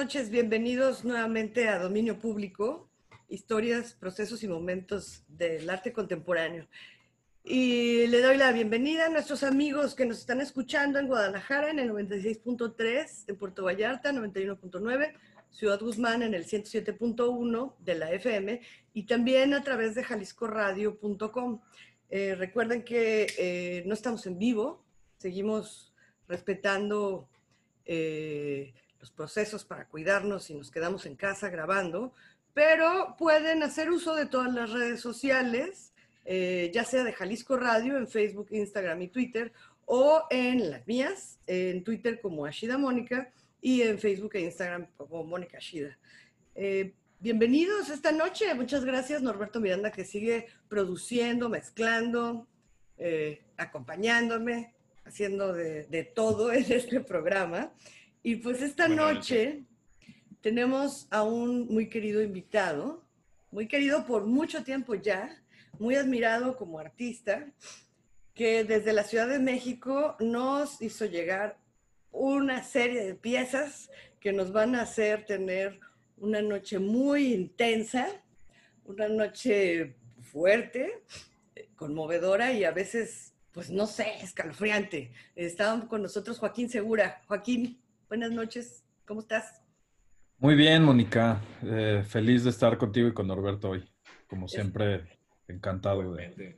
noches, bienvenidos nuevamente a Dominio Público, historias, procesos y momentos del arte contemporáneo. Y le doy la bienvenida a nuestros amigos que nos están escuchando en Guadalajara en el 96.3, en Puerto Vallarta 91.9, Ciudad Guzmán en el 107.1 de la FM y también a través de jaliscoradio.com. Eh, recuerden que eh, no estamos en vivo, seguimos respetando eh, los procesos para cuidarnos y nos quedamos en casa grabando, pero pueden hacer uso de todas las redes sociales, eh, ya sea de Jalisco Radio en Facebook, Instagram y Twitter, o en las mías, en Twitter como Ashida Mónica y en Facebook e Instagram como Mónica Ashida. Eh, bienvenidos esta noche. Muchas gracias, Norberto Miranda, que sigue produciendo, mezclando, eh, acompañándome, haciendo de, de, todo en este programa. Y pues esta noche tenemos a un muy querido invitado, muy querido por mucho tiempo ya, muy admirado como artista, que desde la Ciudad de México nos hizo llegar una serie de piezas que nos van a hacer tener una noche muy intensa, una noche fuerte, conmovedora y a veces, pues no sé, escalofriante. Estaba con nosotros Joaquín Segura. Joaquín, buenas noches, ¿cómo estás? Muy bien, Mónica. Eh, feliz de estar contigo y con Norberto hoy. Como siempre, encantado de.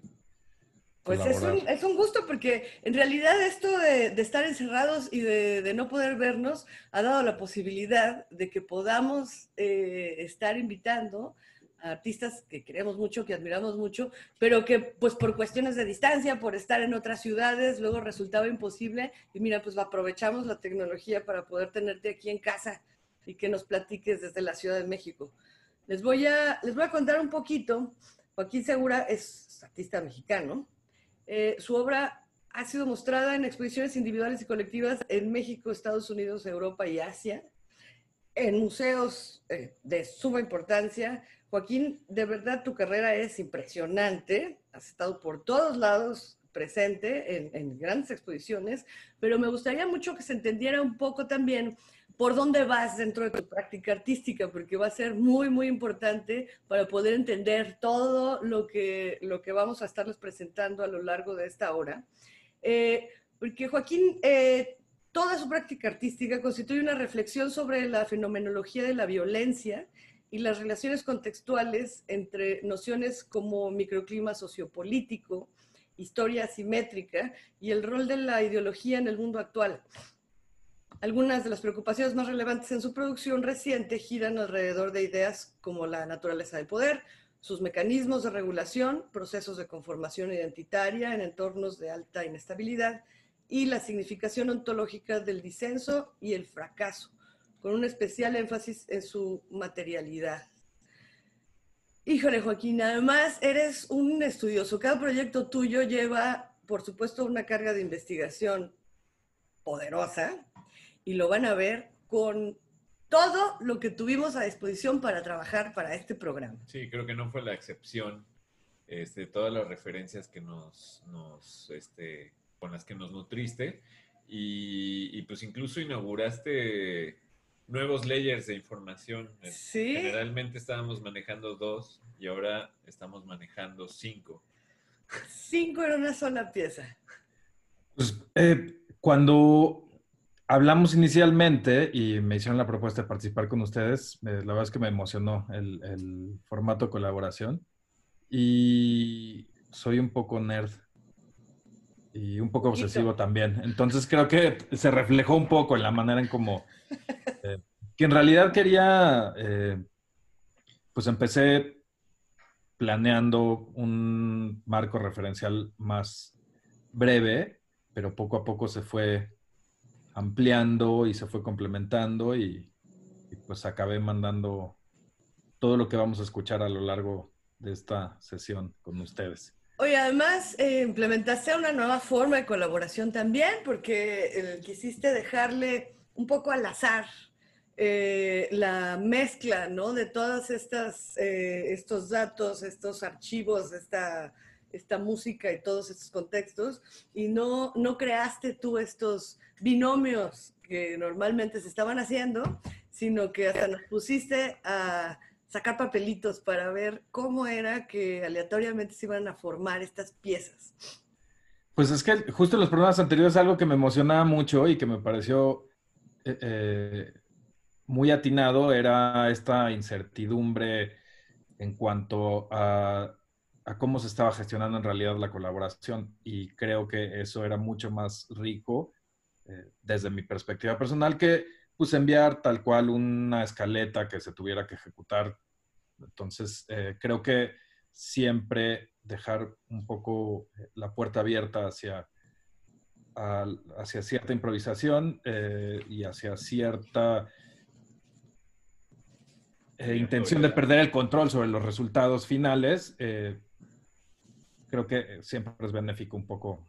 Pues es un, es un, gusto porque en realidad esto de, de estar encerrados y de, de, no poder vernos ha dado la posibilidad de que podamos eh, estar invitando a artistas que queremos mucho, que admiramos mucho, pero que pues por cuestiones de distancia, por estar en otras ciudades, luego resultaba imposible. Y mira, pues aprovechamos la tecnología para poder tenerte aquí en casa y que nos platiques desde la Ciudad de México. Les voy a, les voy a contar un poquito. Joaquín Segura es artista mexicano. Eh, su obra ha sido mostrada en exposiciones individuales y colectivas en México, Estados Unidos, Europa y Asia, en museos eh, de suma importancia. Joaquín, de verdad tu carrera es impresionante. Has estado por todos lados presente en, grandes exposiciones, pero me gustaría mucho que se entendiera un poco también por dónde vas dentro de tu práctica artística, porque va a ser muy, muy importante para poder entender todo lo que, lo que vamos a estarles presentando a lo largo de esta hora. Eh, porque Joaquín, eh, toda su práctica artística constituye una reflexión sobre la fenomenología de la violencia y las relaciones contextuales entre nociones como microclima sociopolítico, historia asimétrica y el rol de la ideología en el mundo actual. Algunas de las preocupaciones más relevantes en su producción reciente giran alrededor de ideas como la naturaleza del poder, sus mecanismos de regulación, procesos de conformación identitaria en entornos de alta inestabilidad y la significación ontológica del disenso y el fracaso, con un especial énfasis en su materialidad. Híjole, Joaquín, además eres un estudioso. Cada proyecto tuyo lleva, por supuesto, una carga de investigación poderosa, y lo van a ver con todo lo que tuvimos a disposición para trabajar para este programa. Sí, creo que no fue la excepción. Este, todas las referencias que nos, nos este, con las que nos nutriste y, y, pues incluso inauguraste nuevos layers de información. Sí. Generalmente estábamos manejando dos y ahora estamos manejando cinco. Cinco en una sola pieza. Pues, eh, cuando hablamos inicialmente y me hicieron la propuesta de participar con ustedes. Eh, la verdad es que me emocionó el, el, formato de colaboración. Y soy un poco nerd y un poco obsesivo también. Entonces creo que se reflejó un poco en la manera en cómo... Eh, que en realidad quería... Eh, pues empecé planeando un marco referencial más breve, pero poco a poco se fue ampliando y se fue complementando y, pues acabé mandando todo lo que vamos a escuchar a lo largo de esta sesión con ustedes. Oye, además eh, implementaste una nueva forma de colaboración también porque quisiste dejarle un poco al azar eh, la mezcla, ¿no? De todas estas, eh, estos datos, estos archivos, esta, esta música y todos estos contextos y no, no creaste tú estos binomios que normalmente se estaban haciendo, sino que hasta nos pusiste a sacar papelitos para ver cómo era que aleatoriamente se iban a formar estas piezas. Pues es que justo los programas anteriores algo que me emocionaba mucho y que me pareció eh, eh, muy atinado era esta incertidumbre en cuanto a, cómo se estaba gestionando en realidad la colaboración y creo que eso era mucho más rico eh, desde mi perspectiva personal que pues enviar tal cual una escaleta que se tuviera que ejecutar. Entonces, creo que siempre dejar un poco la puerta abierta hacia, hacia cierta improvisación eh, y hacia cierta eh, intención de perder el control sobre los resultados finales, creo que siempre es benéfico un poco.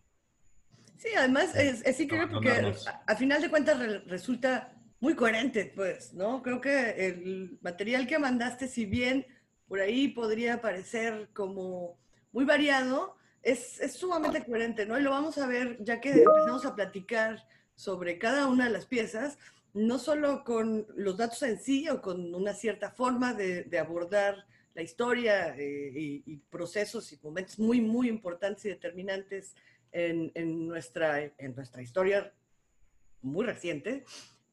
Sí, además es, sí creo porque a, final de cuentas resulta muy coherente, pues, ¿no? Creo que el material que mandaste, si bien por ahí podría parecer como muy variado, es, es, sumamente coherente, ¿no? Y lo vamos a ver ya que empezamos a platicar sobre cada una de las piezas, no solo con los datos en sí o con una cierta forma de, de abordar la historia eh, y, procesos y momentos muy, muy importantes y determinantes en, en, nuestra, en nuestra historia muy reciente,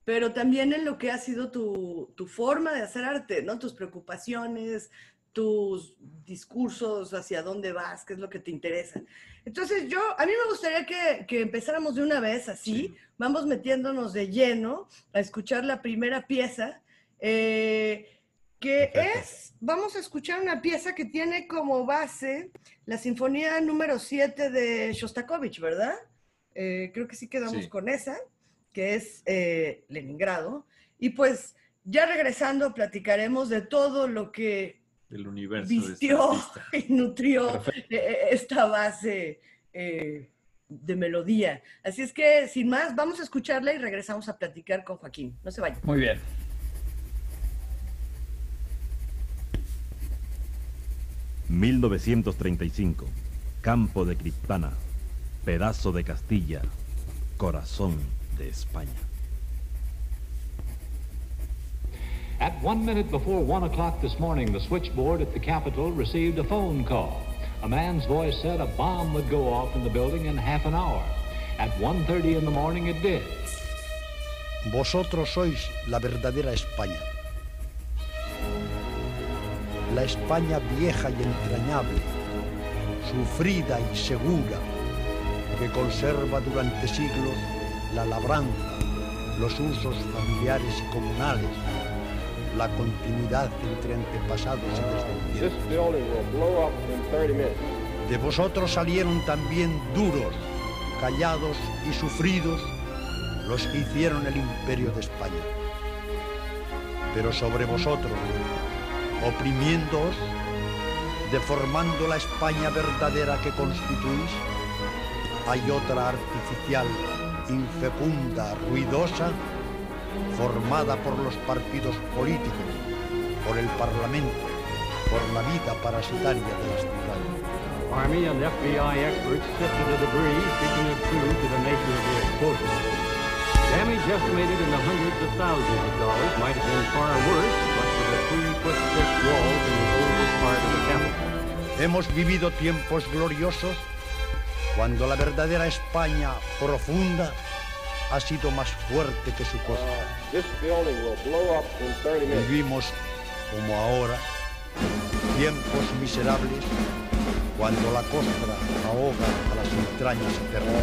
pero también en lo que ha sido tu, tu forma de hacer arte, ¿no? Tus preocupaciones, tus discursos, hacia dónde vas, qué es lo que te interesa. Entonces yo, a mí me gustaría que, que empezáramos de una vez así, vamos metiéndonos de lleno a escuchar la primera pieza, eh, que es, vamos a escuchar una pieza que tiene como base la Sinfonía número 7 de Shostakovich, ¿verdad? Eh, creo que sí quedamos con esa, que es eh, Leningrado. Y pues ya regresando platicaremos de todo lo que del universo. Vistió y nutrió eh, eh, esta base eh, de melodía. Así es que, sin más, vamos a escucharla y regresamos a platicar con Joaquín. No se vayan. Muy bien. ...1935... ...Campo de Criptana... ...pedazo de Castilla... ...corazón de España... At one minute before one o'clock this morning, the switchboard at the Capitol received a phone call. A man's voice said a bomb would go off in the building in half an hour. At 1.30 in the morning it did. Vosotros sois la verdadera España. La España vieja y entrañable, sufrida y segura, que conserva durante siglos la labranza, los usos familiares y comunales, la continuidad entre antepasados y descendientes. De vosotros salieron también duros, callados y sufridos los que hicieron el imperio de España. Pero sobre vosotros, oprimiéndoos, deformando la España verdadera que constituís, hay otra artificial, infecunda, ruidosa, formada por los partidos políticos, por el Parlamento, por la vida parasitaria de las ciudades. Army and FBI experts sifted the debris, seeking a clue to the nature of the explosion. Damage estimated in the hundreds of thousands of dollars might have been far worse, but for the three-foot thick walls in the oldest part of the capital. Hemos vivido tiempos gloriosos cuando la verdadera España profunda ha sido más fuerte que su costa. Vivimos como ahora tiempos miserables cuando la costra ahoga a las entrañas eternas.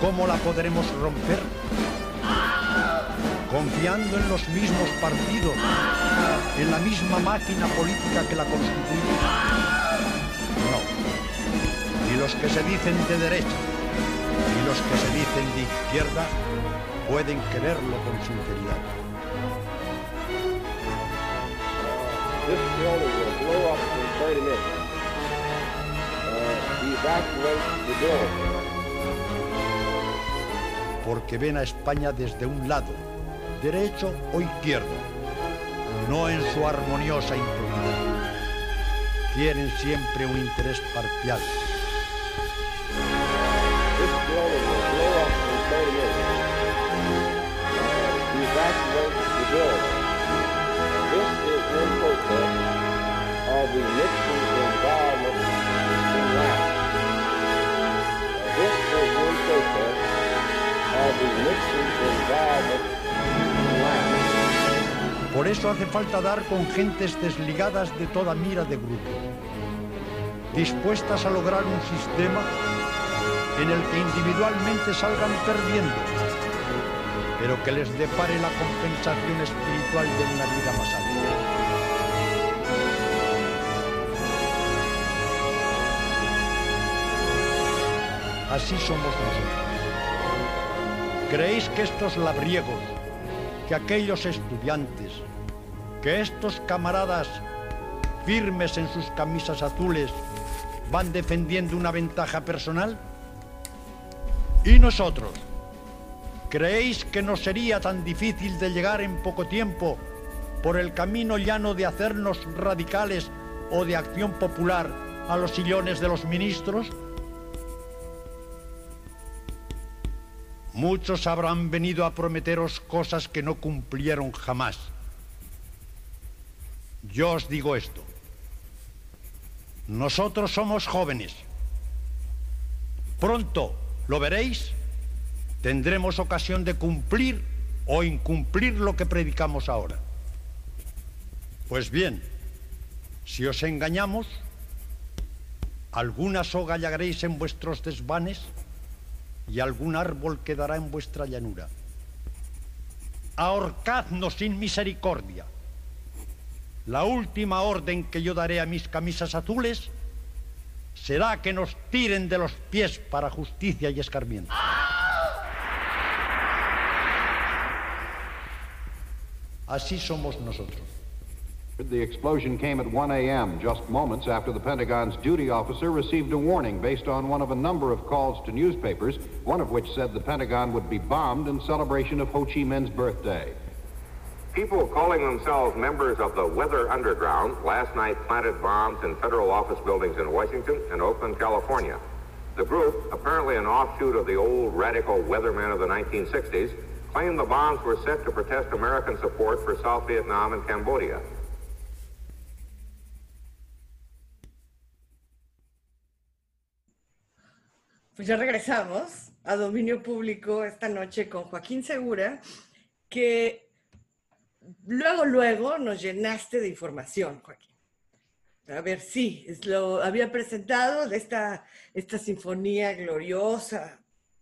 ¿Cómo la podremos romper? Confiando en los mismos partidos, en la misma máquina política que la constituye. No. Ni los que se dicen de derecha, y los que se dicen de izquierda pueden creerlo con sinceridad. Porque ven a España desde un lado, derecho o izquierdo, no en su armoniosa impunidad. Tienen siempre un interés parcial por eso hace falta dar con gentes desligadas de toda mira de grupo, dispuestas a lograr un sistema en el que individualmente salgan perdiendo, pero que les depare la compensación espiritual de una vida más alta. Así somos nosotros. ¿Creéis que estos labriegos, que aquellos estudiantes, que estos camaradas firmes en sus camisas azules van defendiendo una ventaja personal? ¿Y nosotros? ¿Creéis que nos sería tan difícil de llegar en poco tiempo por el camino llano de hacernos radicales o de acción popular a los sillones de los ministros? Muchos habrán venido a prometeros cosas que no cumplieron jamás. Yo os digo esto. Nosotros somos jóvenes. Pronto, ¿lo veréis? Tendremos ocasión de cumplir o incumplir lo que predicamos ahora. Pues bien, si os engañamos, alguna soga hallaréis en vuestros desvanes y algún árbol quedará en vuestra llanura. Ahorcadnos sin misericordia. La última orden que yo daré a mis camisas azules será que nos tiren de los pies para justicia y escarmiento. Así somos nosotros. The explosion came at 1 a.m., just moments after the Pentagon's duty officer received a warning based on one of a number of calls to newspapers, one of which said the Pentagon would be bombed in celebration of Ho Chi Minh's birthday. People calling themselves members of the Weather Underground last night planted bombs in federal office buildings in Washington and Oakland, California. The group, apparently an offshoot of the old radical weathermen of the 1960s, claimed the bombs were set to protest American support for South Vietnam and Cambodia. Pues ya regresamos a dominio público esta noche con Joaquín Segura, que luego, luego nos llenaste de información, Joaquín. A ver, sí, lo había presentado esta, esta sinfonía gloriosa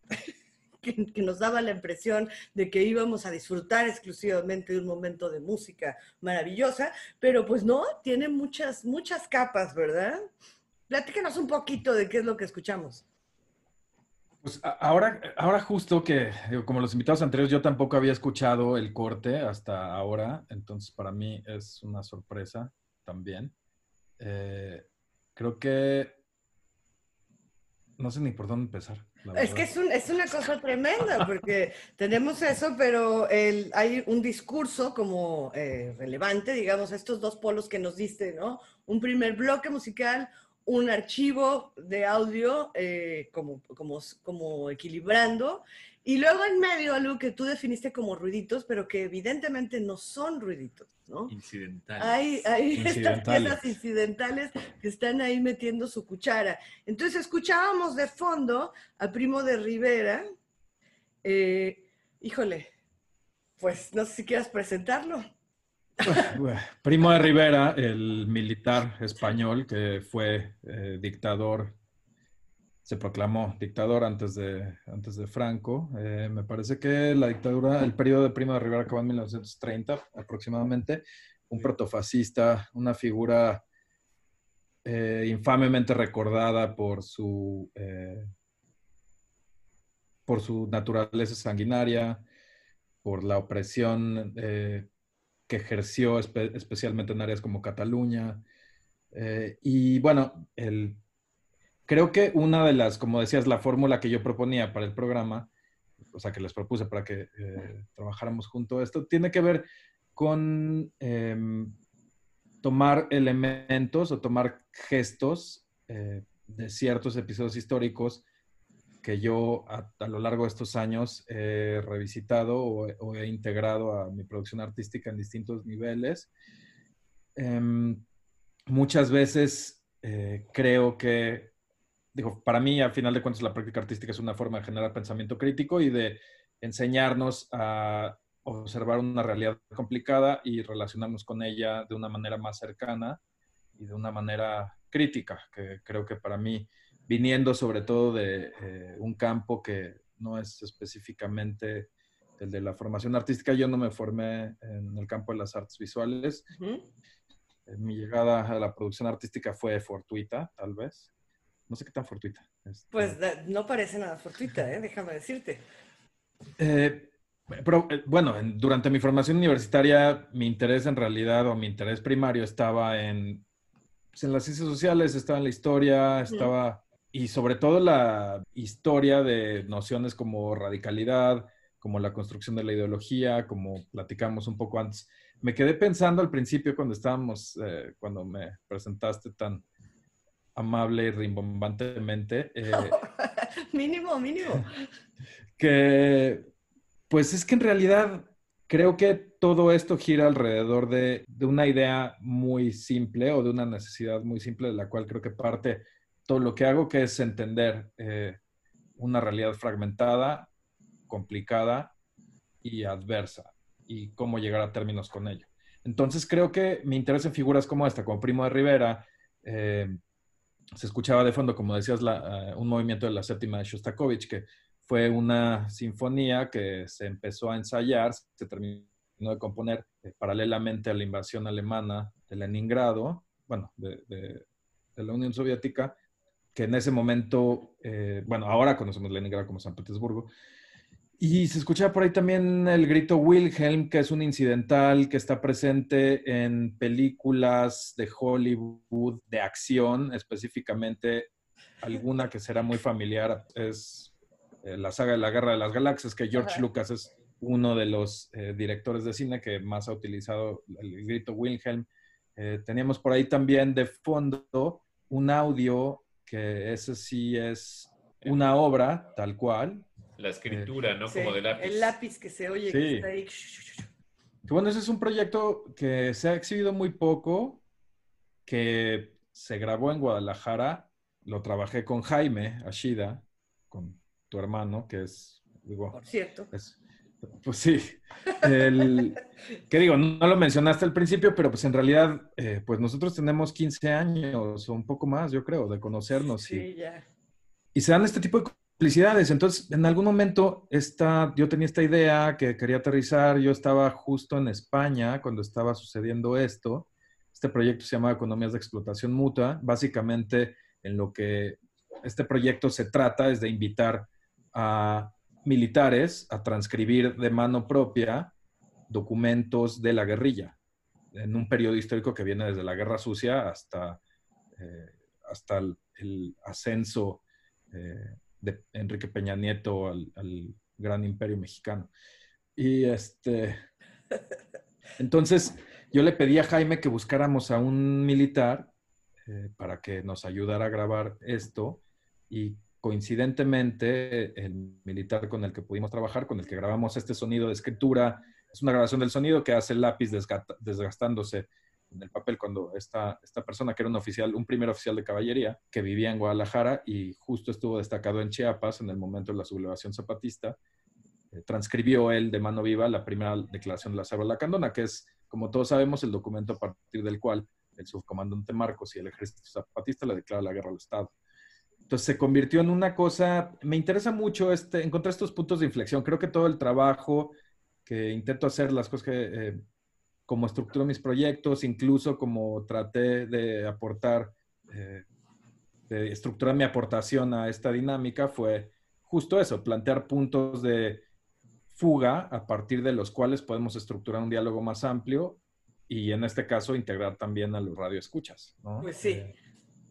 que, que, nos daba la impresión de que íbamos a disfrutar exclusivamente de un momento de música maravillosa, pero pues no, tiene muchas, muchas capas, ¿verdad? Platícanos un poquito de qué es lo que escuchamos. Pues ahora, ahora justo que, como los invitados anteriores, yo tampoco había escuchado el corte hasta ahora, entonces para mí es una sorpresa también. Eh, creo que no sé ni por dónde empezar. Es que es, un, es, una cosa tremenda, porque tenemos eso, pero el, hay un discurso como eh, relevante, digamos, a estos dos polos que nos diste, ¿no? Un primer bloque musical, un archivo de audio eh, como, como, como equilibrando, y luego en medio algo que tú definiste como ruiditos, pero que evidentemente no son ruiditos, ¿no? Incidentales. Hay, hay estas piezas incidentales que están ahí metiendo su cuchara. Entonces escuchábamos de fondo a Primo de Rivera. Eh, híjole, pues no sé si quieras presentarlo. Primo de Rivera, el militar español que fue eh, dictador, se proclamó dictador antes de, antes de Franco. Eh, me parece que la dictadura, el periodo de Primo de Rivera acabó en 1930 aproximadamente. Un protofascista, una figura eh, infamemente recordada por su, por su naturaleza sanguinaria, por la opresión que ejerció espe especialmente en áreas como Cataluña. Eh, y bueno, el, creo que una de las, como decías, la fórmula que yo proponía para el programa, o sea, que les propuse para que eh, trabajáramos junto a esto, tiene que ver con eh, tomar elementos o tomar gestos eh, de ciertos episodios históricos que yo a, lo largo de estos años he revisitado o, he integrado a mi producción artística en distintos niveles. Eh, muchas veces eh, creo que, digo, para mí, al final de cuentas, la práctica artística es una forma de generar pensamiento crítico y de enseñarnos a observar una realidad complicada y relacionarnos con ella de una manera más cercana y de una manera crítica, que creo que para mí, viniendo sobre todo de eh, un campo que no es específicamente el de la formación artística, yo no me formé en el campo de las artes visuales. Eh, mi llegada a la producción artística fue fortuita, tal vez. No sé qué tan fortuita. Este, pues no parece nada fortuita, ¿eh? déjame decirte. Eh, pero bueno, durante mi formación universitaria, mi interés en realidad o mi interés primario estaba en, pues, en las ciencias sociales, estaba en la historia, estaba, y sobre todo la historia de nociones como radicalidad, como la construcción de la ideología, como platicamos un poco antes. Me quedé pensando al principio cuando estábamos, eh, cuando me presentaste tan amable y rimbombantemente. Eh, mínimo, mínimo. Que, pues es que en realidad creo que todo esto gira alrededor de, de, una idea muy simple o de una necesidad muy simple de la cual creo que parte todo lo que hago, que es entender eh, una realidad fragmentada, complicada y adversa y cómo llegar a términos con ello. Entonces creo que me interesa en figuras como esta, como Primo de Rivera, eh, se escuchaba de fondo, como decías, eh, un movimiento de la séptima de Shostakovich, que fue una sinfonía que se empezó a ensayar, se terminó de componer paralelamente a la invasión alemana de Leningrado, bueno, de, la Unión Soviética, que en ese momento, bueno, ahora conocemos Leningrado como San Petersburgo, y se escucha por ahí también el grito Wilhelm, que es un incidental que está presente en películas de Hollywood de acción, específicamente alguna que será muy familiar, es eh, la saga de la Guerra de las Galaxias, que George Lucas es uno de los eh, directores de cine que más ha utilizado el grito Wilhelm. Eh, teníamos por ahí también de fondo un audio que ese sí es una obra tal cual, la escritura, ¿no? Como de lápiz. El lápiz que se oye. Que está ahí. Bueno, ese es un proyecto que se ha exhibido muy poco, que se grabó en Guadalajara. Lo trabajé con Jaime Ashida, con tu hermano, que es, digo, Por cierto. Pues sí. El, que digo, no lo mencionaste al principio, pero pues en realidad, eh, pues nosotros tenemos 15 años o un poco más, yo creo, de conocernos. Sí, y, ya. Y se dan este tipo de Felicidades. Entonces, en algún momento esta, yo tenía esta idea que quería aterrizar. Yo estaba justo en España cuando estaba sucediendo esto. Este proyecto se llama Economías de Explotación Mutua. Básicamente, en lo que este proyecto se trata es de invitar a militares a transcribir de mano propia documentos de la guerrilla en un periodo histórico que viene desde la Guerra Sucia hasta, eh, hasta el, ascenso eh, de Enrique Peña Nieto al, gran imperio mexicano. Y este, entonces yo le pedí a Jaime que buscáramos a un militar eh, para que nos ayudara a grabar esto y coincidentemente el militar con el que pudimos trabajar, con el que grabamos este sonido de escritura, es una grabación del sonido que hace el lápiz desgastándose en el papel cuando esta, esta persona, que era un oficial, un primer oficial de caballería, que vivía en Guadalajara y justo estuvo destacado en Chiapas en el momento de la sublevación zapatista, eh, transcribió él de mano viva la primera declaración de la Sabra Lacandona, que es, como todos sabemos, el documento a partir del cual el subcomandante Marcos y el ejército zapatista le declara la guerra al Estado. Entonces se convirtió en una cosa, me interesa mucho este, encontrar estos puntos de inflexión. Creo que todo el trabajo que intento hacer, las cosas que eh, como estructuro mis proyectos, incluso como traté de aportar, eh, de estructurar mi aportación a esta dinámica, fue justo eso, plantear puntos de fuga a partir de los cuales podemos estructurar un diálogo más amplio y en este caso integrar también a los radioescuchas. ¿no? Pues sí. Eh,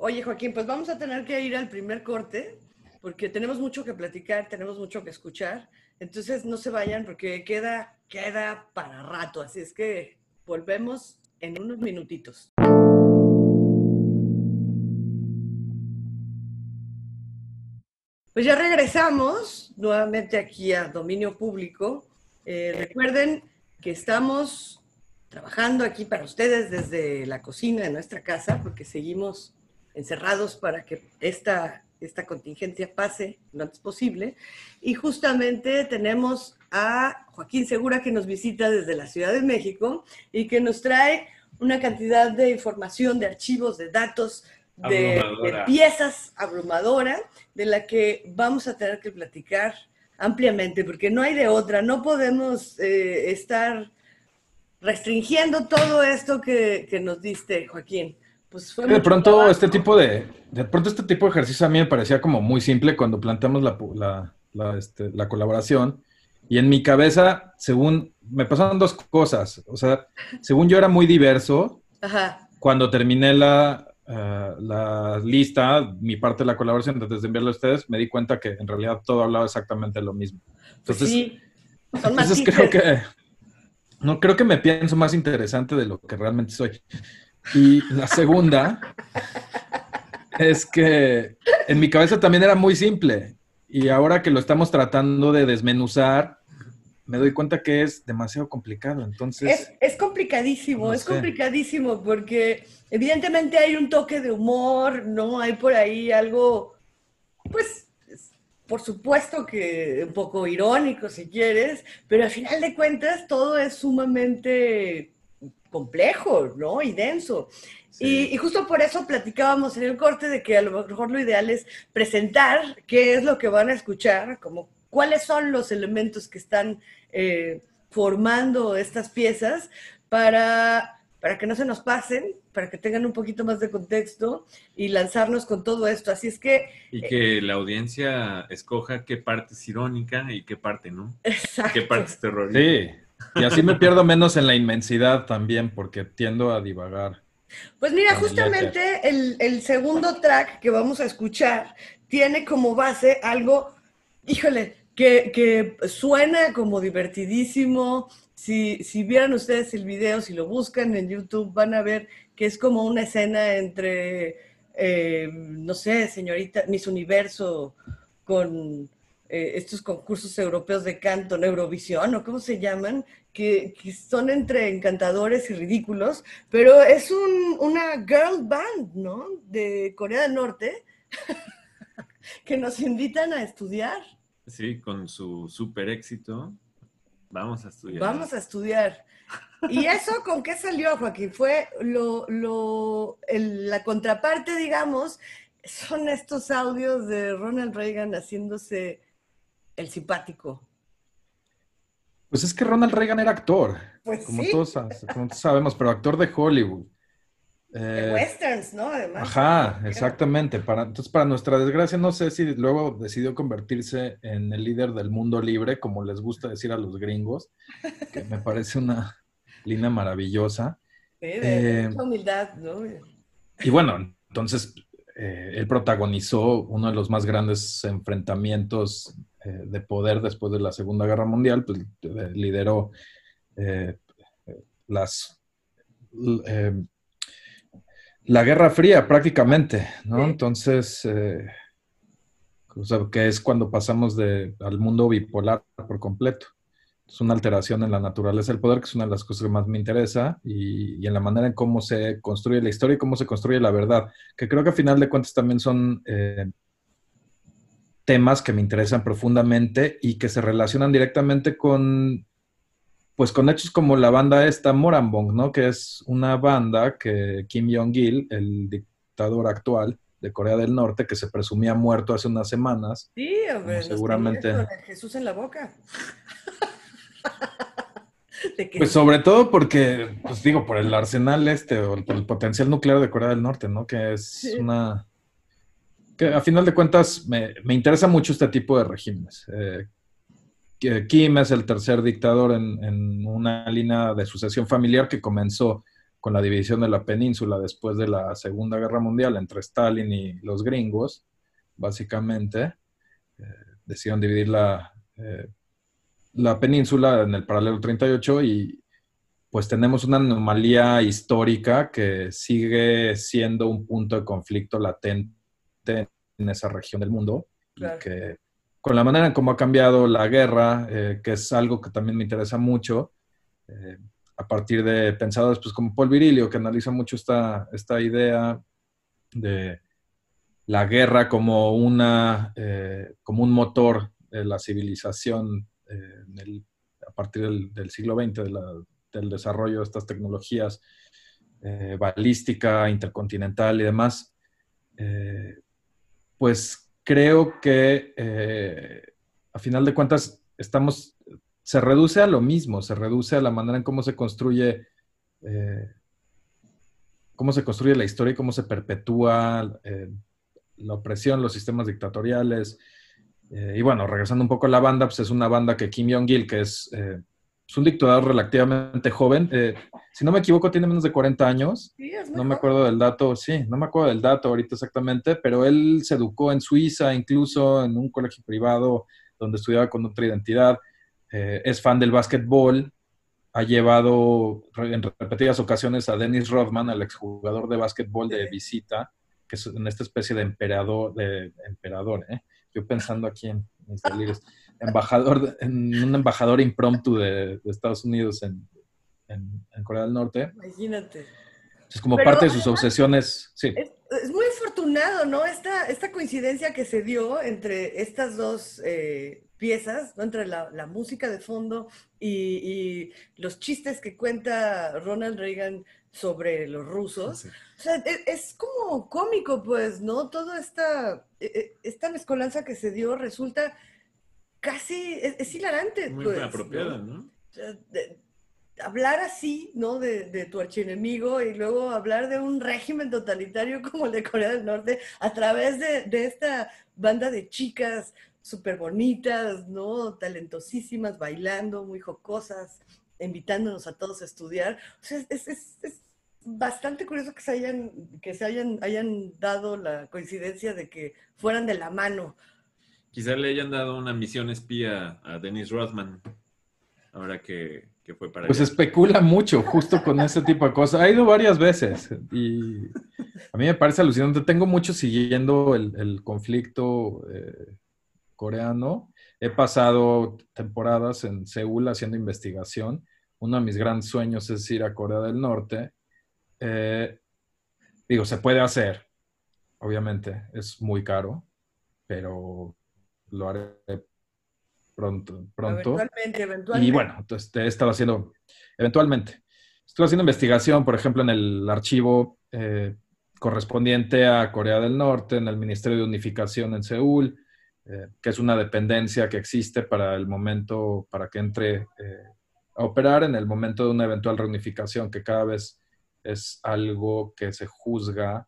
Oye, Joaquín, pues vamos a tener que ir al primer corte porque tenemos mucho que platicar, tenemos mucho que escuchar. Entonces no se vayan porque queda, queda para rato. Así es que Volvemos en unos minutitos. Pues ya regresamos nuevamente aquí a dominio público. Eh, recuerden que estamos trabajando aquí para ustedes desde la cocina de nuestra casa, porque seguimos encerrados para que esta, esta contingencia pase lo antes posible. Y justamente tenemos a Joaquín Segura que nos visita desde la Ciudad de México y que nos trae una cantidad de información, de archivos, de datos, de, piezas abrumadora, de la que vamos a tener que platicar ampliamente, porque no hay de otra, no podemos eh, estar restringiendo todo esto que, que nos diste, Joaquín. Pues fue de pronto este tipo de, de pronto este tipo de ejercicio a mí me parecía como muy simple cuando planteamos la, la, la, este, la colaboración. Y en mi cabeza, según, me pasaron dos cosas. O sea, según yo era muy diverso, Ajá. cuando terminé la, uh, la lista, mi parte de la colaboración, antes de enviarla a ustedes, me di cuenta que en realidad todo hablaba exactamente lo mismo. Pues entonces, sí, son entonces creo que, no, creo que me pienso más interesante de lo que realmente soy. Y la segunda es que en mi cabeza también era muy simple. Y ahora que lo estamos tratando de desmenuzar, me doy cuenta que es demasiado complicado. Entonces. Es, complicadísimo, es complicadísimo porque evidentemente hay un toque de humor, ¿no? Hay por ahí algo, pues, por supuesto que un poco irónico si quieres, pero al final de cuentas todo es sumamente complejo, ¿no? Y denso. Y, justo por eso platicábamos en el corte de que a lo mejor lo ideal es presentar qué es lo que van a escuchar, como cuáles son los elementos que están eh, formando estas piezas para, para que no se nos pasen, para que tengan un poquito más de contexto y lanzarnos con todo esto. Así es que... Y que la audiencia escoja qué parte es irónica y qué parte no. Exacto. Qué parte es terrorífica. Sí. Y así me pierdo menos en la inmensidad también, porque tiendo a divagar. Pues mira, justamente el, segundo track que vamos a escuchar tiene como base algo, híjole, que, suena como divertidísimo. Si, si, vieran ustedes el video, si lo buscan en YouTube, van a ver que es como una escena entre, eh, no sé, señorita, Miss Universo con eh, estos concursos europeos de canto, Eurovisión, o cómo se llaman, que, son entre encantadores y ridículos, pero es una girl band, ¿no? De Corea del Norte, que nos invitan a estudiar. Sí, con su super éxito. Vamos a estudiar. Vamos a estudiar. ¿Y eso con qué salió, Joaquín? Fue lo, lo, la contraparte, digamos, son estos audios de Ronald Reagan haciéndose el simpático. Pues es que Ronald Reagan era actor, pues como, todos, sabemos, pero actor de Hollywood. de eh, westerns, ¿no? Además. Ajá, exactamente. Para, entonces, para nuestra desgracia, no sé si luego decidió convertirse en el líder del mundo libre, como les gusta decir a los gringos, que me parece una línea maravillosa. Sí, de, eh, humildad, ¿no? Y bueno, entonces eh, él protagonizó uno de los más grandes enfrentamientos eh, de poder después de la Segunda Guerra Mundial, pues eh, lideró eh, las la Guerra Fría prácticamente, ¿no? Entonces, que es cuando pasamos de, al mundo bipolar por completo. Es una alteración en la naturaleza del poder, que es una de las cosas que más me interesa, y, y, en la manera en cómo se construye la historia y cómo se construye la verdad, que creo que a final de cuentas también son temas que me interesan profundamente y que se relacionan directamente con, pues con hechos como la banda esta Morambong, ¿no? Que es una banda que Kim Jong-il, el dictador actual de Corea del Norte, que se presumía muerto hace unas semanas. Sí, hombre, seguramente. Jesús en la boca. Pues sobre todo porque, pues digo, por el arsenal este o el, el potencial nuclear de Corea del Norte, ¿no? Que es una a final de cuentas me, interesa mucho este tipo de regímenes. Eh, Kim es el tercer dictador en, una línea de sucesión familiar que comenzó con la división de la península después de la Segunda Guerra Mundial entre Stalin y los gringos, básicamente. Eh, decidieron dividir la, eh, la península en el paralelo 38 y pues tenemos una anomalía histórica que sigue siendo un punto de conflicto latente en esa región del mundo. que con la manera en cómo ha cambiado la guerra, eh, que es algo que también me interesa mucho, eh, a partir de pensadores pues, como Paul Virilio, que analiza mucho esta, esta idea de la guerra como, una, eh, como un motor de la civilización a partir del, siglo XX, del desarrollo de estas tecnologías balística, intercontinental y demás, pues creo que a final de cuentas estamos, se reduce a lo mismo, se reduce a la manera en cómo se construye cómo se construye la historia y cómo se perpetúa la opresión, los sistemas dictatoriales. Eh, y bueno, regresando un poco a la banda, pues es una banda que Kim Jong-il, que es, eh, es, un dictador relativamente joven, eh, si no me equivoco, tiene menos de 40 años. no me acuerdo del dato, sí, no me acuerdo del dato ahorita exactamente, pero él se educó en Suiza, incluso en un colegio privado donde estudiaba con otra identidad. es fan del básquetbol, ha llevado en repetidas ocasiones a Dennis Rodman, el exjugador de básquetbol, de visita que es en esta especie de emperador, de emperador, ¿eh? Yo pensando aquí en mis delirios. Embajador, en un embajador impromptu de, Estados Unidos en, Corea del Norte. Imagínate. Es como parte de sus obsesiones, sí. Es, muy afortunado, ¿no? Esta, esta coincidencia que se dio entre estas dos eh, piezas, ¿no? entre la, música de fondo y, y, los chistes que cuenta Ronald Reagan sobre los rusos. O sea, e, es, como cómico, pues, ¿no? Toda esta, e, e, esta mezcolanza que se dio resulta casi, es, hilarante. Muy pues, apropiada, ¿no? hablar así, ¿no? De, de, tu archienemigo y luego hablar de un régimen totalitario como el de Corea del Norte a través de, de esta banda de chicas súper bonitas, ¿no? Talentosísimas, bailando, muy jocosas invitándonos a todos a estudiar. O sea, es, es, es, bastante curioso que se hayan, que se hayan, hayan dado la coincidencia de que fueran de la mano. Quizá le hayan dado una misión espía a Dennis Rothman, ahora que, que fue para... Pues especula mucho justo con ese tipo de cosas. Ha ido varias veces y a mí me parece alucinante. Tengo mucho siguiendo el, el conflicto eh, coreano. He pasado temporadas en Seúl haciendo investigación uno de mis grandes sueños es ir a Corea del Norte. Eh, digo, se puede hacer, obviamente, es muy caro, pero lo haré pronto. pronto. Eventualmente, eventualmente. Y bueno, entonces he estado haciendo, eventualmente, estoy haciendo investigación, por ejemplo, en el archivo eh, correspondiente a Corea del Norte, en el Ministerio de Unificación en Seúl, eh, que es una dependencia que existe para el momento, para que entre operar en el momento de una eventual reunificación, que cada vez es algo que se juzga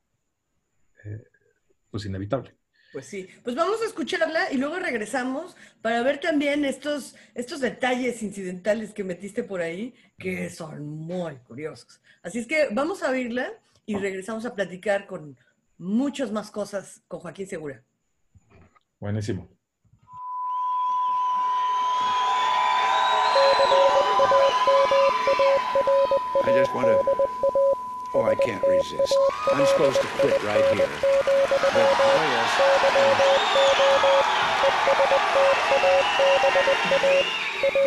eh, pues inevitable. Pues sí, pues vamos a escucharla y luego regresamos para ver también estos, estos detalles incidentales que metiste por ahí, que son muy curiosos. Así es que vamos a oírla y regresamos a platicar con muchas más cosas con Joaquín Segura. Buenísimo. I just want to. Oh, I can't resist. I'm supposed to quit right here. But, oh, yes.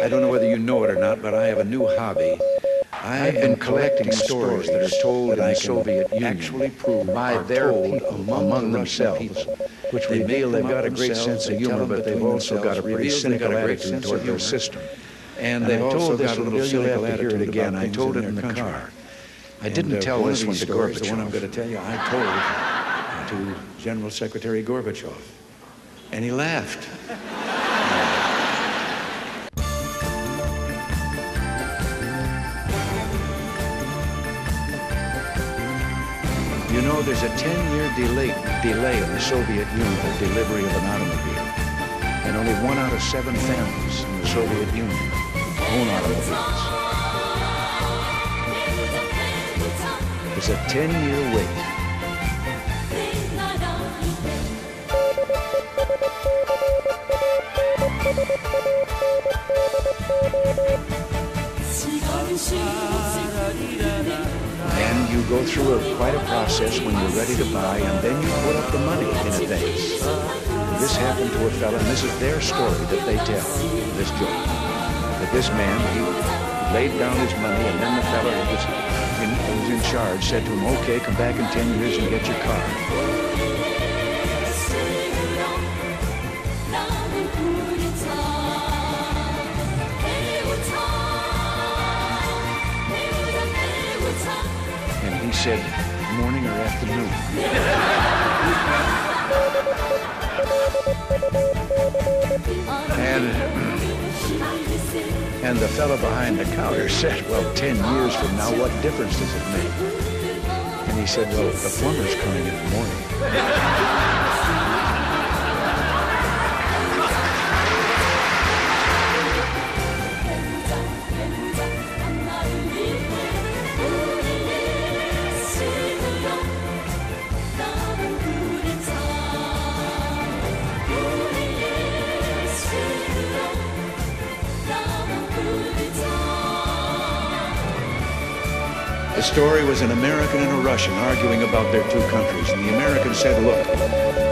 Um, I don't know whether you know it or not, but I have a new hobby. I am collecting stories that are told in the Soviet Union actually prove by their people among, among themselves. Which they may they've got a great sense of humor, but they've also got a pretty cynical attitude toward their system. And, and they've also got a little cynical attitude again. I told it in the car. I didn't uh, tell this one to Gorbachev. The one I'm going to tell you, I told to General Secretary Gorbachev. And he laughed. You know, there's a 10-year delay, delay in the Soviet Union delivery of an automobile. And only one out of seven families in the Soviet Union own automobiles. It's a 10-year wait. And you go through a, quite a process when you're ready to buy, and then you put up the money in advance. This happened to a fellow, and this is their story that they tell, this joke that this man, he laid down his money, and then the fellow was in, who was in charge said to him, okay, come back in 10 years and get your car. And he said, morning or afternoon. And, and the fellow behind the counter said, well, 10 years from now, what difference does it make? And he said, well, the plumber's coming in the morning. Story was an American and a Russian arguing about their two countries. And the American said, look,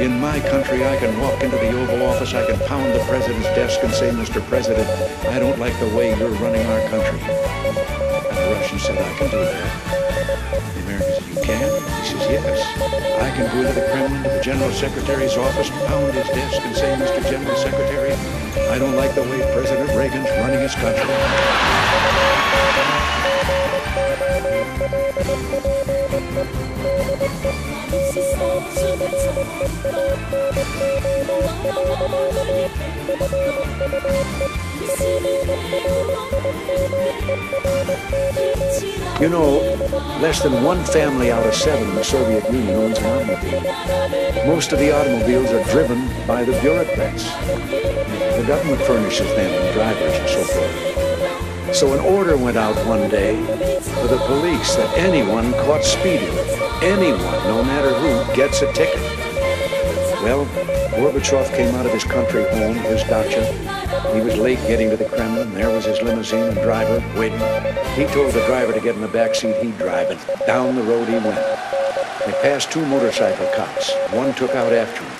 in my country, I can walk into the Oval Office, I can pound the president's desk and say, Mr. President, I don't like the way you're running our country. And the Russian said, I can do that. The American said, you can? He says, yes. I can go to the Kremlin, to the General Secretary's office, pound his desk and say, Mr. General Secretary, I don't like the way President Reagan's running his country. You know, less than one family out of seven in the Soviet Union owns an automobile. Most of the automobiles are driven by the bureaucrats. The government furnishes them and drivers and so forth. So an order went out one day for the police that anyone caught speeding, anyone, no matter who, gets a ticket. Well, Gorbachev came out of his country home, his dacha. He was late getting to the Kremlin. There was his limousine and driver waiting. He told the driver to get in the back seat. He'd drive it. Down the road he went. They passed two motorcycle cops. One took out after him.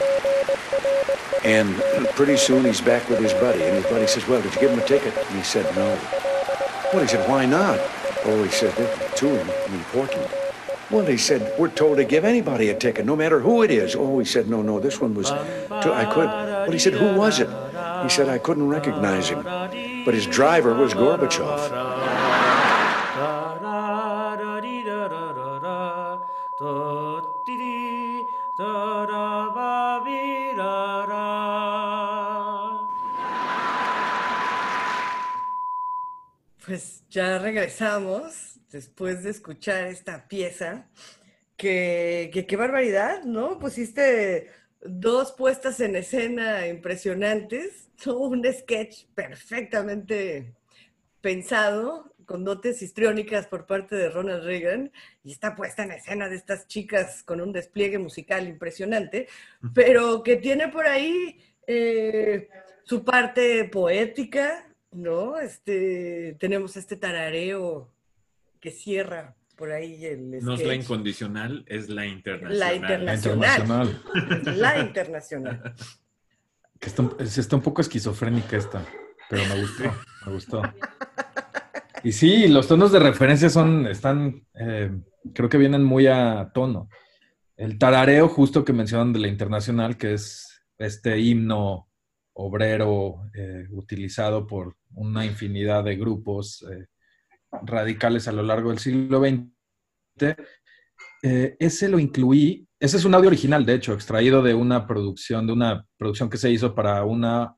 And pretty soon he's back with his buddy. And his buddy says, well, did you give him a ticket? And he said, no. Well, he said, why not? Oh, he said, "They're to him, important. Well, he said, we're told to give anybody a ticket, no matter who it is. Oh, he said, no, no, this one was, I could. Well, he said, who was it? He said, I couldn't recognize him. But his driver was Gorbachev. Pues ya regresamos después de escuchar esta pieza. Que, que qué barbaridad, ¿no? Pusiste dos puestas en escena impresionantes, un sketch perfectamente pensado, con dotes histriónicas por parte de Ronald Reagan, y esta puesta en escena de estas chicas con un despliegue musical impresionante, pero que tiene por ahí eh, su parte poética, ¿no? Este, tenemos este tarareo que cierra por ahí el No es la incondicional, es la internacional. La internacional. internacional. La internacional. Que está un poco esquizofrénica esta, pero me gustó, me gustó. Y sí, los tonos de referencia son, están, eh, creo que vienen muy a tono. El tarareo justo que mencionan de la internacional, que es este himno obrero eh, utilizado por una infinidad de grupos eh, radicales a lo largo del siglo XX, eh, ese lo incluí, ese es un audio original, de hecho, extraído de una producción, de una producción que se hizo para una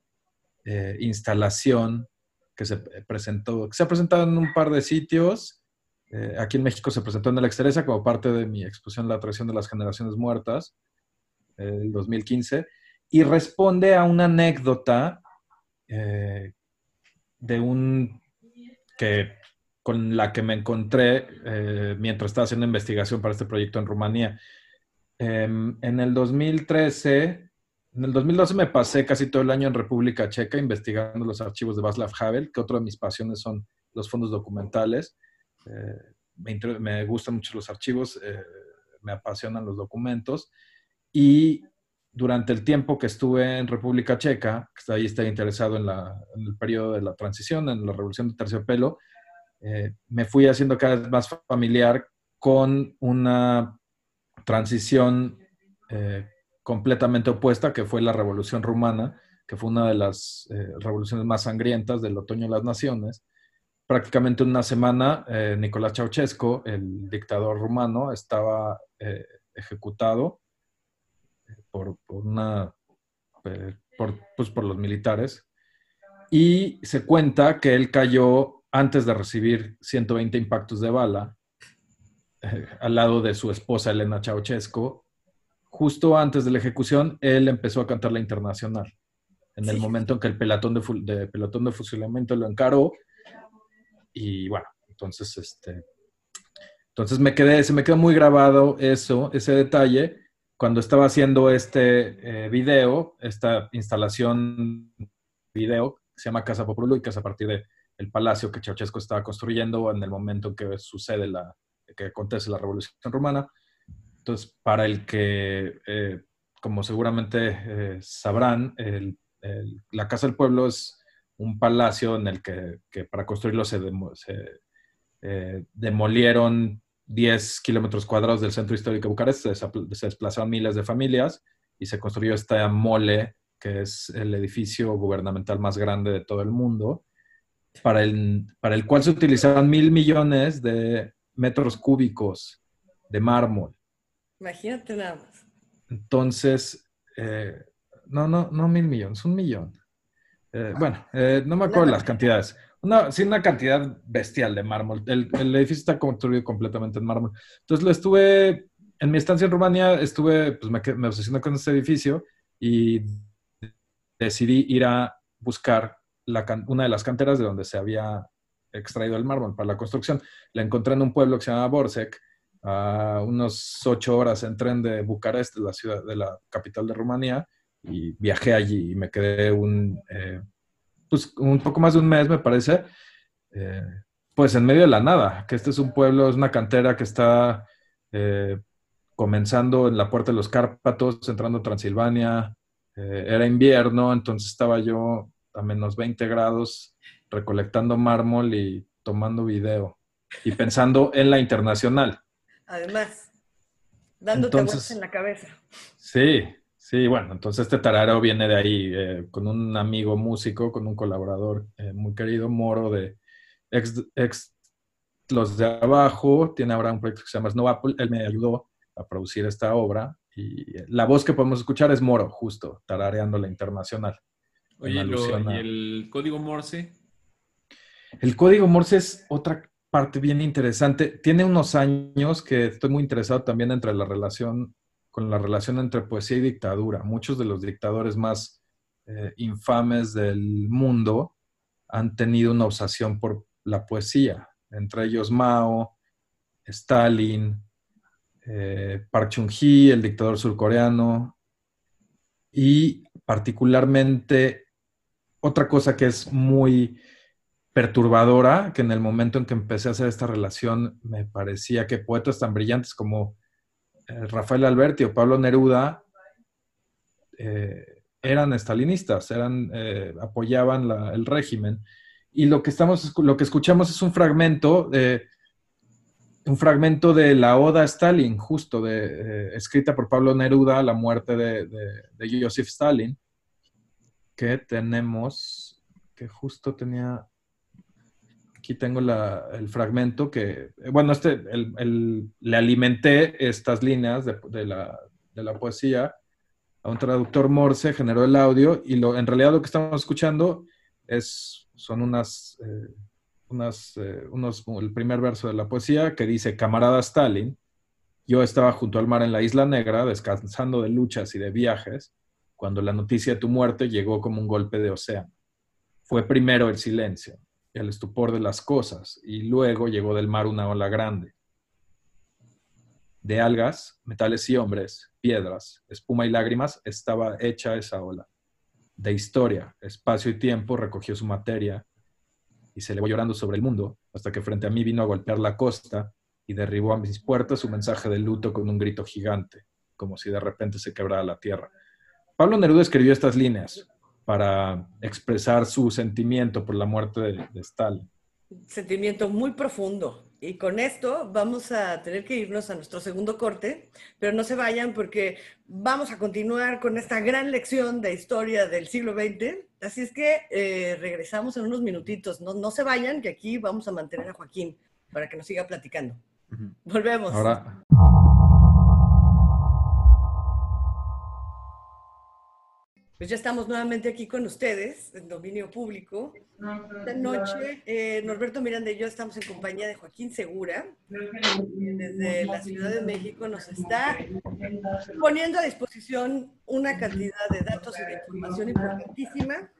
instalación que se presentó, que se ha presentado en un par de sitios. Aquí en México se presentó en el Exteresa como parte de mi exposición La traición de las generaciones muertas, del 2015, y responde a una anécdota eh, de un que con la que me encontré eh, mientras estaba haciendo investigación para este proyecto en Rumanía. Em, en el 2013, en el 2012 me pasé casi todo el año en República Checa investigando los archivos de Václav Havel, que otra de mis pasiones son los fondos documentales. Eh, me, me gustan mucho los archivos, me apasionan los documentos. Y durante el tiempo que estuve en República Checa, que ahí estaba interesado en, la- en el periodo de la transición, en la revolución de terciopelo, eh, me fui haciendo cada vez más familiar con una transición eh, completamente opuesta, que fue la Revolución Rumana, que fue una de las eh, revoluciones más sangrientas del otoño de las naciones. Prácticamente una semana, Nicolás Ceausescu, el dictador rumano, estaba ejecutado por, una, por, pues, por los militares. Y se cuenta que él cayó antes de recibir 120 impactos de bala, eh, al lado de su esposa Elena Ceausescu, justo antes de la ejecución, él empezó a cantar la internacional. En el momento en que el pelotón de, pelotón de fusilamiento lo encaró. Y bueno, entonces, este, entonces me quedé, se me quedó muy grabado eso, ese detalle, cuando estaba haciendo este eh, video, esta instalación video, que se llama Casa Popular y que es a partir de el palacio que Ceausescu estaba construyendo en el momento en que sucede la, que acontece la Revolución Rumana. Entonces, para el que, eh, como seguramente eh, sabrán, la Casa del Pueblo es un palacio en el que, para construirlo se, eh, demolieron 10 kilómetros cuadrados del centro histórico de Bucarest, se, desplazaron miles de familias y se construyó esta mole, que es el edificio gubernamental más grande de todo el mundo para el, para el cual se utilizaban mil millones de metros cúbicos de mármol. Imagínate nada más. Entonces, eh, no, no, no mil millones, un millón. Eh, bueno, eh, no me acuerdo las cantidades. Una, sí, una cantidad bestial de mármol. El, edificio está construido completamente en mármol. Entonces, lo estuve, en mi estancia en Rumania, estuve, pues me, me con este edificio y decidí ir a buscar una de las canteras de donde se había extraído el mármol para la construcción. La encontré en un pueblo que se llama Borsec, a unos ocho horas en tren de Bucarest, la ciudad de la capital de Rumanía, y viajé allí y me quedé un, eh, pues, un poco más de un mes, me parece, eh, pues en medio de la nada, que este es un pueblo, es una cantera que está eh, comenzando en la puerta de los Cárpatos, entrando a Transilvania, era invierno, entonces estaba yo a menos 20 grados, recolectando mármol y tomando video y pensando en la internacional. Además, dándote vueltas en la cabeza. Sí, sí, bueno, entonces este tararo viene de ahí, eh, con un amigo músico, con un colaborador eh, muy querido, Moro, de ex, ex, Los de Abajo, tiene ahora un proyecto que se llama Snow Apple, él me ayudó a producir esta obra y la voz que podemos escuchar es Moro, justo, tarareando la internacional. Oye, ¿y el código Morse? El código Morse es otra parte bien interesante. Tiene unos años que estoy muy interesado también entre la relación, con la relación entre poesía y dictadura. Muchos de los dictadores más eh, infames del mundo han tenido una obsesión por la poesía, entre ellos Mao, Stalin, eh, Park Chung-hee, el dictador surcoreano, y particularmente otra cosa que es muy perturbadora, que en el momento en que empecé a hacer esta relación me parecía que poetas tan brillantes como Rafael Alberti o Pablo Neruda eh, eran estalinistas, eran, eh, apoyaban el régimen. Y lo que, estamos, lo que escuchamos es un fragmento de, un fragmento de la Oda a Stalin, justo de, escrita por Pablo Neruda, la muerte de, de Joseph Stalin, que tenemos, que justo tenía, aquí tengo el fragmento que, bueno, este, le alimenté estas líneas de, la, poesía a un traductor morse, generó el audio y lo, en realidad lo que estamos escuchando es, son unas, eh, unas eh, unos, el primer verso de la poesía que dice, camarada Stalin, yo estaba junto al mar en la Isla Negra, descansando de luchas y de viajes, cuando la noticia de tu muerte llegó como un golpe de océano. Fue primero el silencio, el estupor de las cosas, y luego llegó del mar una ola grande. De algas, metales y hombres, piedras, espuma y lágrimas estaba hecha esa ola. De historia, espacio y tiempo recogió su materia y se elevó llorando sobre el mundo hasta que frente a mí vino a golpear la costa y derribó a mis puertas su mensaje de luto con un grito gigante, como si de repente se quebrara la tierra. Pablo Neruda escribió estas líneas para expresar su sentimiento por la muerte de, Stalin. sentimiento muy profundo. Y con esto vamos a tener que irnos a nuestro segundo corte, pero no se vayan porque vamos a continuar con esta gran lección de historia del siglo XX. Así es que eh, regresamos en unos minutitos. No, no se vayan, que aquí vamos a mantener a Joaquín para que nos siga platicando. Volvemos. Ahora, Pues ya estamos nuevamente aquí con ustedes, en dominio público. Esta noche, eh, Norberto Miranda y yo estamos en compañía de Joaquín Segura, que desde la Ciudad de México nos está poniendo a disposición una cantidad de datos y de información importantísima,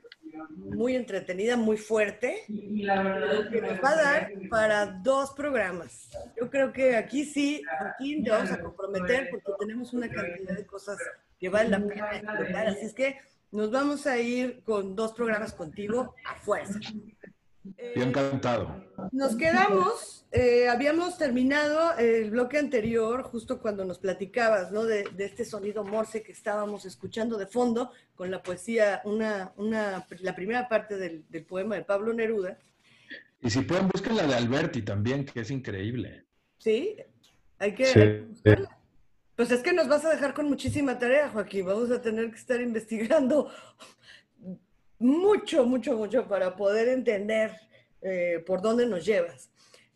muy entretenida, muy fuerte, que nos va a dar para dos programas. Yo creo que aquí sí, Joaquín, te vamos a comprometer porque tenemos una cantidad de cosas que vale la pena explotar. Así es que nos vamos a ir con dos programas contigo a fuerza. Yo encantado. Nos quedamos, eh, habíamos terminado el bloque anterior, justo cuando nos platicabas, ¿no? De, de, este sonido morse que estábamos escuchando de fondo con la poesía, una, una, la primera parte del, del poema de Pablo Neruda. Y si pueden, busquen la de Alberti también, que es increíble. Sí, hay que, Sí, hay que buscarla. Pues es que nos vas a dejar con muchísima tarea, Joaquín. Vamos a tener que estar investigando mucho, mucho, mucho para poder entender eh, por dónde nos llevas.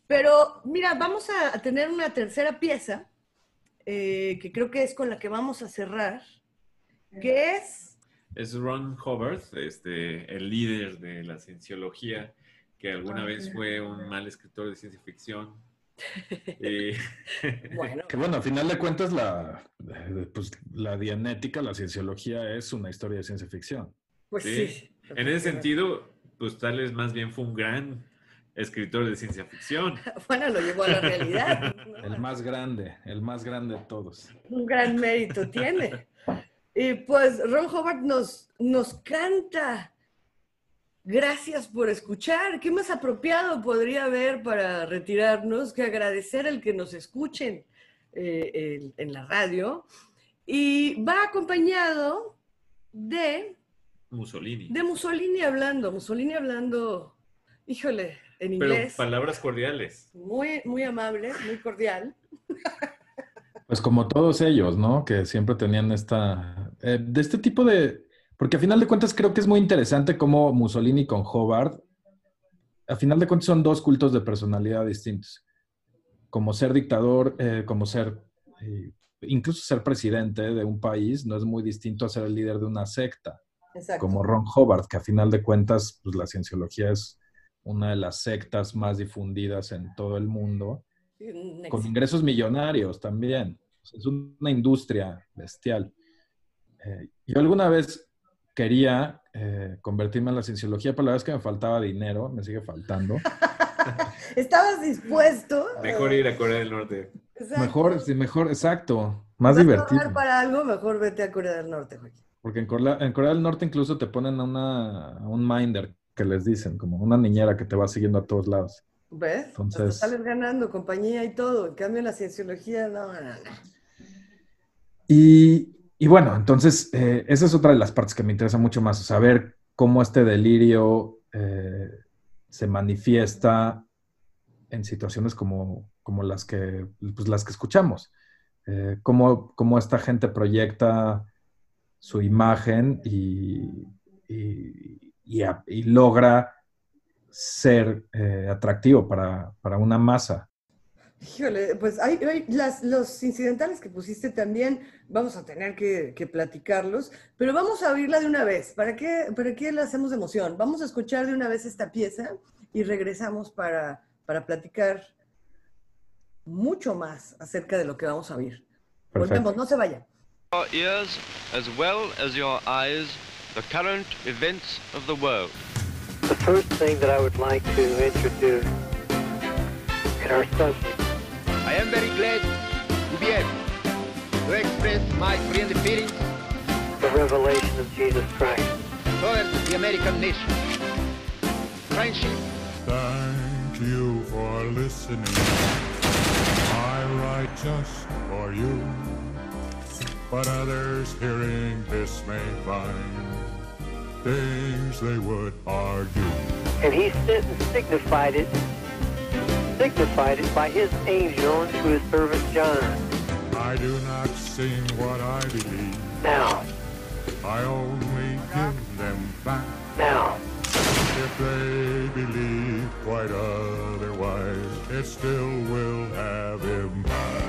Pero mira, vamos a, a tener una tercera pieza eh, que creo que es con la que vamos a cerrar, que es... Es Ron Hubbard, este, el líder de la cienciología, que alguna vez fue un mal escritor de ciencia ficción. Y- Bueno, Que bueno, a final de cuentas, la, eh, pues, la dianética, la cienciología es una historia de ciencia ficción. pues Sí. sí. En ese sentido, pues tal vez más bien fue un gran escritor de ciencia ficción. Bueno, lo llevó a la realidad. ¿no? El más grande, el más grande de todos. un gran mérito tiene. Y pues Ron Howard nos, nos canta. Gracias por escuchar. ¿Qué más apropiado podría haber para retirarnos que agradecer el que nos escuchen eh, en, en la radio? Y va acompañado de, Mussolini. de Mussolini hablando. Mussolini hablando, híjole, en Pero inglés. palabras cordiales. Muy, muy amable, muy cordial. Pues como todos ellos, ¿no? Que siempre tenían esta, eh, de este tipo de, porque a final de cuentas creo que es muy interesante cómo Mussolini con Hobart, a final de cuentas son dos cultos de personalidad distintos. Como ser dictador, eh, como ser, eh, incluso ser presidente de un país, no es muy distinto a ser el líder de una secta, Exacto. como Ron Hobart, que a final de cuentas, pues la cienciología es una de las sectas más difundidas en todo el mundo Un con ingresos millonarios también. Es una industria bestial. Eh, yo alguna vez quería eh, convertirme en la cienciología, pero la verdad es que me faltaba dinero, me sigue faltando. ¿Estabas dispuesto? Mejor ir a Corea del Norte. Exacto. Mejor, sí, mejor, exacto, más ¿Vas a divertido. para algo? Mejor vete a Corea del Norte, Joaquín. Porque en Corea, en Corea del Norte incluso te ponen a, una, un minder, que les dicen, como una niñera que te va siguiendo a todos lados. ¿Ves? Entonces- Hasta sales ganando compañía y todo. En cambio, la cienciología, no, no, no. Y, y bueno, entonces, eh, esa es otra de las partes que me interesa mucho más, saber cómo este delirio eh, se manifiesta en situaciones como, como las, que, pues, las que escuchamos. Eh, cómo, cómo esta gente proyecta su imagen y, y- logra ser atractivo para, para una masa. Híjole, pues hay, hay las, los incidentales que pusiste también, vamos a tener que, que platicarlos, pero vamos a oírla de una vez. ¿Para qué, ¿Para qué le hacemos de emoción? Vamos a escuchar de una vez esta pieza y regresamos para, para platicar mucho más acerca de lo que vamos a oír. Volvemos, no se vayan. your ears as well as your eyes the current events of the world. The first thing that I would like to introduce in our subject I am very glad to be able to express my friendly feelings the revelation of Jesus Christ. towards the American nation. Friendship, Thank you for listening. I write just for you. But others hearing this may find things they would argue. And he sent and signified it, signified it by his angel to his servant John. I do not sing what I believe. Now, I only give them back. now, If they believe quite otherwise, it still will have impact.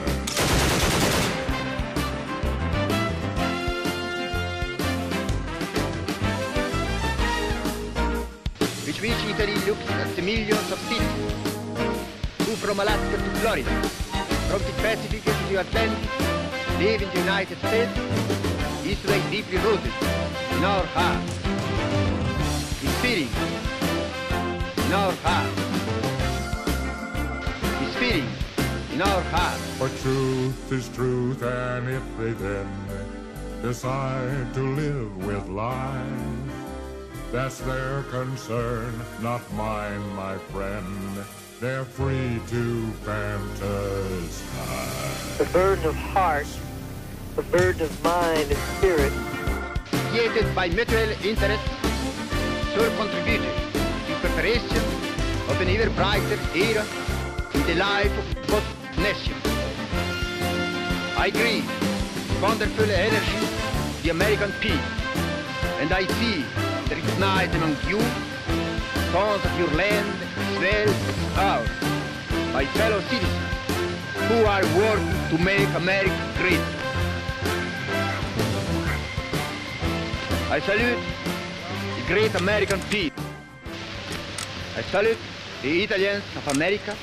which which Italy looks at the millions of cities, from Alaska to Florida, from the Pacific to the Atlantic, live in the United States, is today deeply rooted in our hearts, feeling in our hearts, feeling in our hearts. For truth is truth, and if they then decide to live with lies, that's their concern, not mine, my friend. They're free to fantasize. the burden of heart, the burden of mind and spirit, created by mutual interest, should contribute to the preparation of an ever brighter era in the life of both nations. I grieve wonderful energy, the American peace, and I see there is night among you, sons of your land, as ours, my fellow citizens, who are working to make America great. I salute the great American people. I salute the Italians of America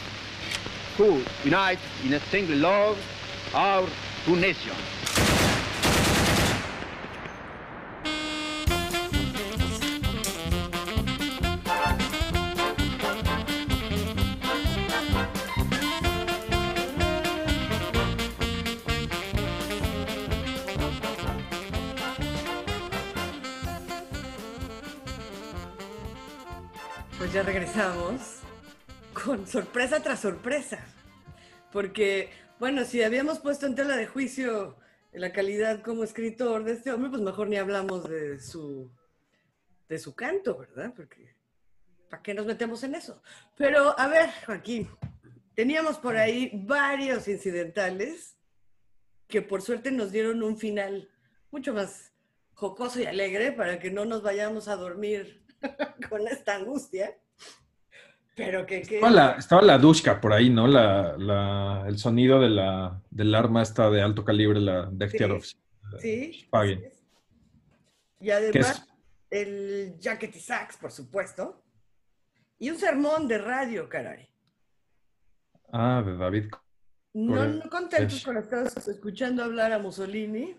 who unite in a single love our two nations. Sorpresa tras sorpresa. Porque, bueno, si habíamos puesto en tela de juicio la calidad como escritor de este hombre, pues mejor ni hablamos de su, de su canto, ¿verdad? Porque, ¿para qué nos metemos en eso? Pero, a ver, Joaquín, teníamos por ahí varios incidentales que por suerte nos dieron un final mucho más jocoso y alegre para que no nos vayamos a dormir con esta angustia. Pero que... que- Estaba la, estaba la Dushka por ahí, ¿no? La, la- el sonido de la, del arma esta de alto calibre, la Degtярov. Sí. Spagin. Y Que además, el Jacket y Sax, por supuesto. Y un sermón de radio, caray. Ah, de David. No, no contentos con estar escuchando hablar a Mussolini,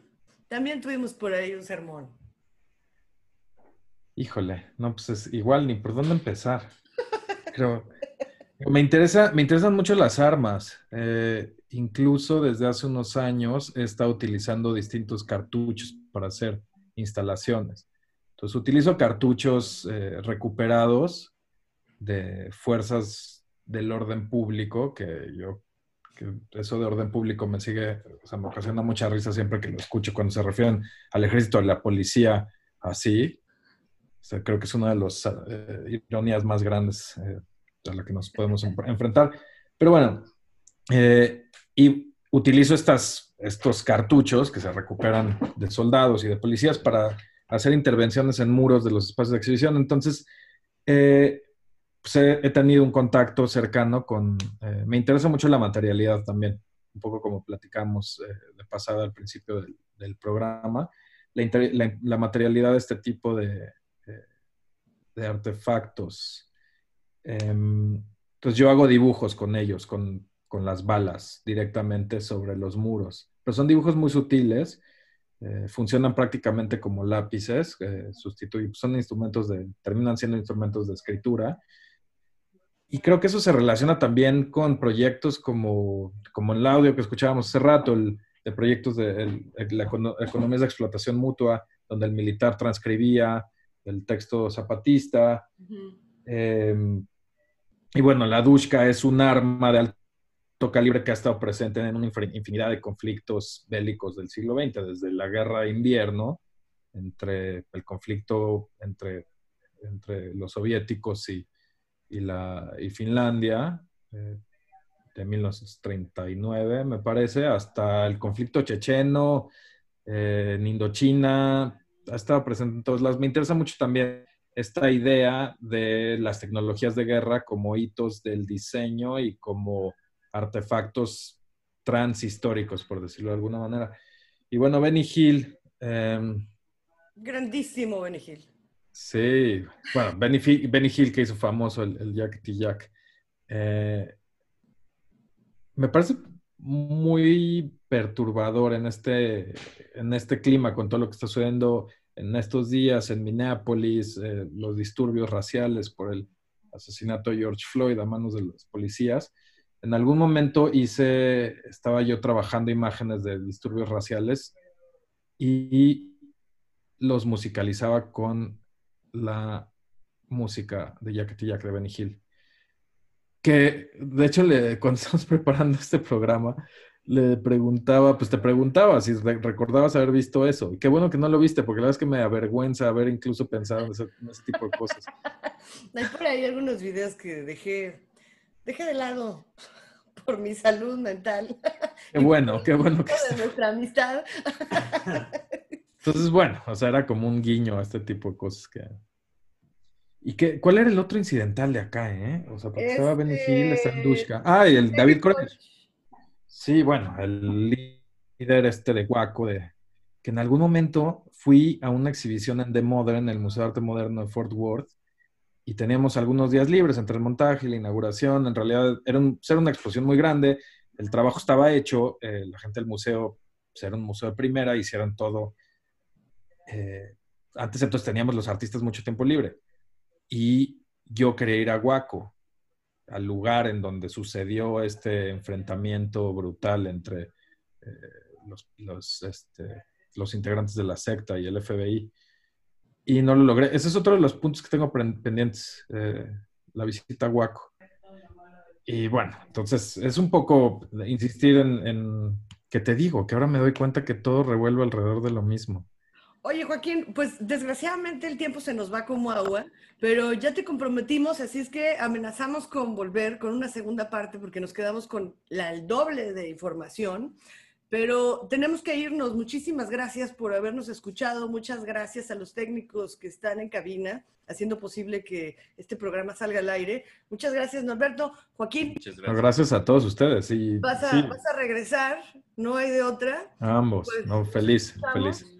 también tuvimos por ahí un sermón. Híjole, no, pues es igual ni por dónde empezar. Creo. Me interesa, me interesan mucho las armas. Eh, incluso desde hace unos años he estado utilizando distintos cartuchos para hacer instalaciones. Entonces utilizo cartuchos eh, recuperados de fuerzas del orden público, que yo, eso de orden público me sigue, o sea, me ocasiona mucha risa siempre que lo escucho cuando se refieren al ejército, a la policía, así. O sea, creo que es una de las eh, ironías más grandes eh, a la que nos podemos en- enfrentar. Pero bueno, eh, y utilizo estas, estos cartuchos que se recuperan de soldados y de policías para hacer intervenciones en muros de los espacios de exhibición. Entonces, eh, pues he, tenido un contacto cercano con... eh, me interesa mucho la materialidad también, un poco como platicamos de pasada al principio del, del programa. La, materialidad de este tipo de, de artefactos. Em, entonces yo hago dibujos con ellos, con, con las balas directamente sobre los muros. Pero son dibujos muy sutiles, eh, funcionan prácticamente como lápices, eh, sustituyen, son instrumentos de, terminan siendo instrumentos de escritura. Y creo que eso se relaciona también con proyectos como, como el audio que escuchábamos hace rato, el, de proyectos de la econo- economías de explotación mutua, donde el militar transcribía el texto zapatista. Eh, y bueno, la Dushka es un arma de alto calibre que ha estado presente en una infin- infinidad de conflictos bélicos del siglo XX, desde la guerra de invierno, entre el conflicto entre, entre los soviéticos y, y, la, y Finlandia, eh, de 1939, me parece, hasta el conflicto checheno, eh, en Indochina, ha estado presente en todos lados. Me interesa mucho también esta idea de las tecnologías de guerra como hitos del diseño y como artefactos transhistóricos, por decirlo de alguna manera. Y bueno, Benny Hill. Em, Grandísimo Benny Hill. Sí, bueno, Benny, Hill que hizo famoso el, el Jack T. Jack. Eh, me parece muy perturbador en este, en este clima con todo lo que está sucediendo en estos días en Minneapolis, eh, los disturbios raciales por el asesinato de George Floyd a manos de los policías. En algún momento hice, estaba yo trabajando imágenes de disturbios raciales y los musicalizaba con la música de Jack Jack de Benny. Que de hecho, le, cuando estamos preparando este programa, le preguntaba, pues te preguntaba si recordabas haber visto eso. Y qué bueno que no lo viste, porque la verdad es que me avergüenza haber incluso pensado en ese, tipo de cosas. Hay por ahí algunos videos que dejé, dejé de lado por mi salud mental. Qué bueno, qué bueno que de nuestra amistad. Entonces, bueno, o sea, era como un guiño a este tipo de cosas que... ¿Y qué, cuál era el otro incidental de acá, eh? O sea, porque estaba Benny Hill, está Dushka. Ah, y el David Koresh. Sí, bueno, el líder este de Guaco, de, que en algún momento fui a una exhibición en The Modern, el Museo de Arte Moderno de Fort Worth, y teníamos algunos días libres entre el montaje y la inauguración. En realidad era, una exposición muy grande, el trabajo estaba hecho, eh, la gente del museo pues, era un museo de primera, hicieron todo. Eh, antes entonces teníamos los artistas mucho tiempo libre. Y yo quería ir a Guaco al lugar en donde sucedió este enfrentamiento brutal entre eh, los, este, los, integrantes de la secta y el FBI. Y no lo logré. Ese es otro de los puntos que tengo pendientes, eh, la visita a Waco. Y bueno, entonces es un poco insistir en, en que te digo, que ahora me doy cuenta que todo revuelve alrededor de lo mismo. Oye, Joaquín, pues desgraciadamente el tiempo se nos va como agua, pero ya te comprometimos, así es que amenazamos con volver con una segunda parte porque nos quedamos con la, el doble de información, pero tenemos que irnos. Muchísimas gracias por habernos escuchado, muchas gracias a los técnicos que están en cabina haciendo posible que este programa salga al aire. Muchas gracias, Norberto. Joaquín. Muchas gracias. gracias a todos ustedes. Y, vas, a, vas a regresar, no hay de otra. ambos, pues, no, feliz, feliz.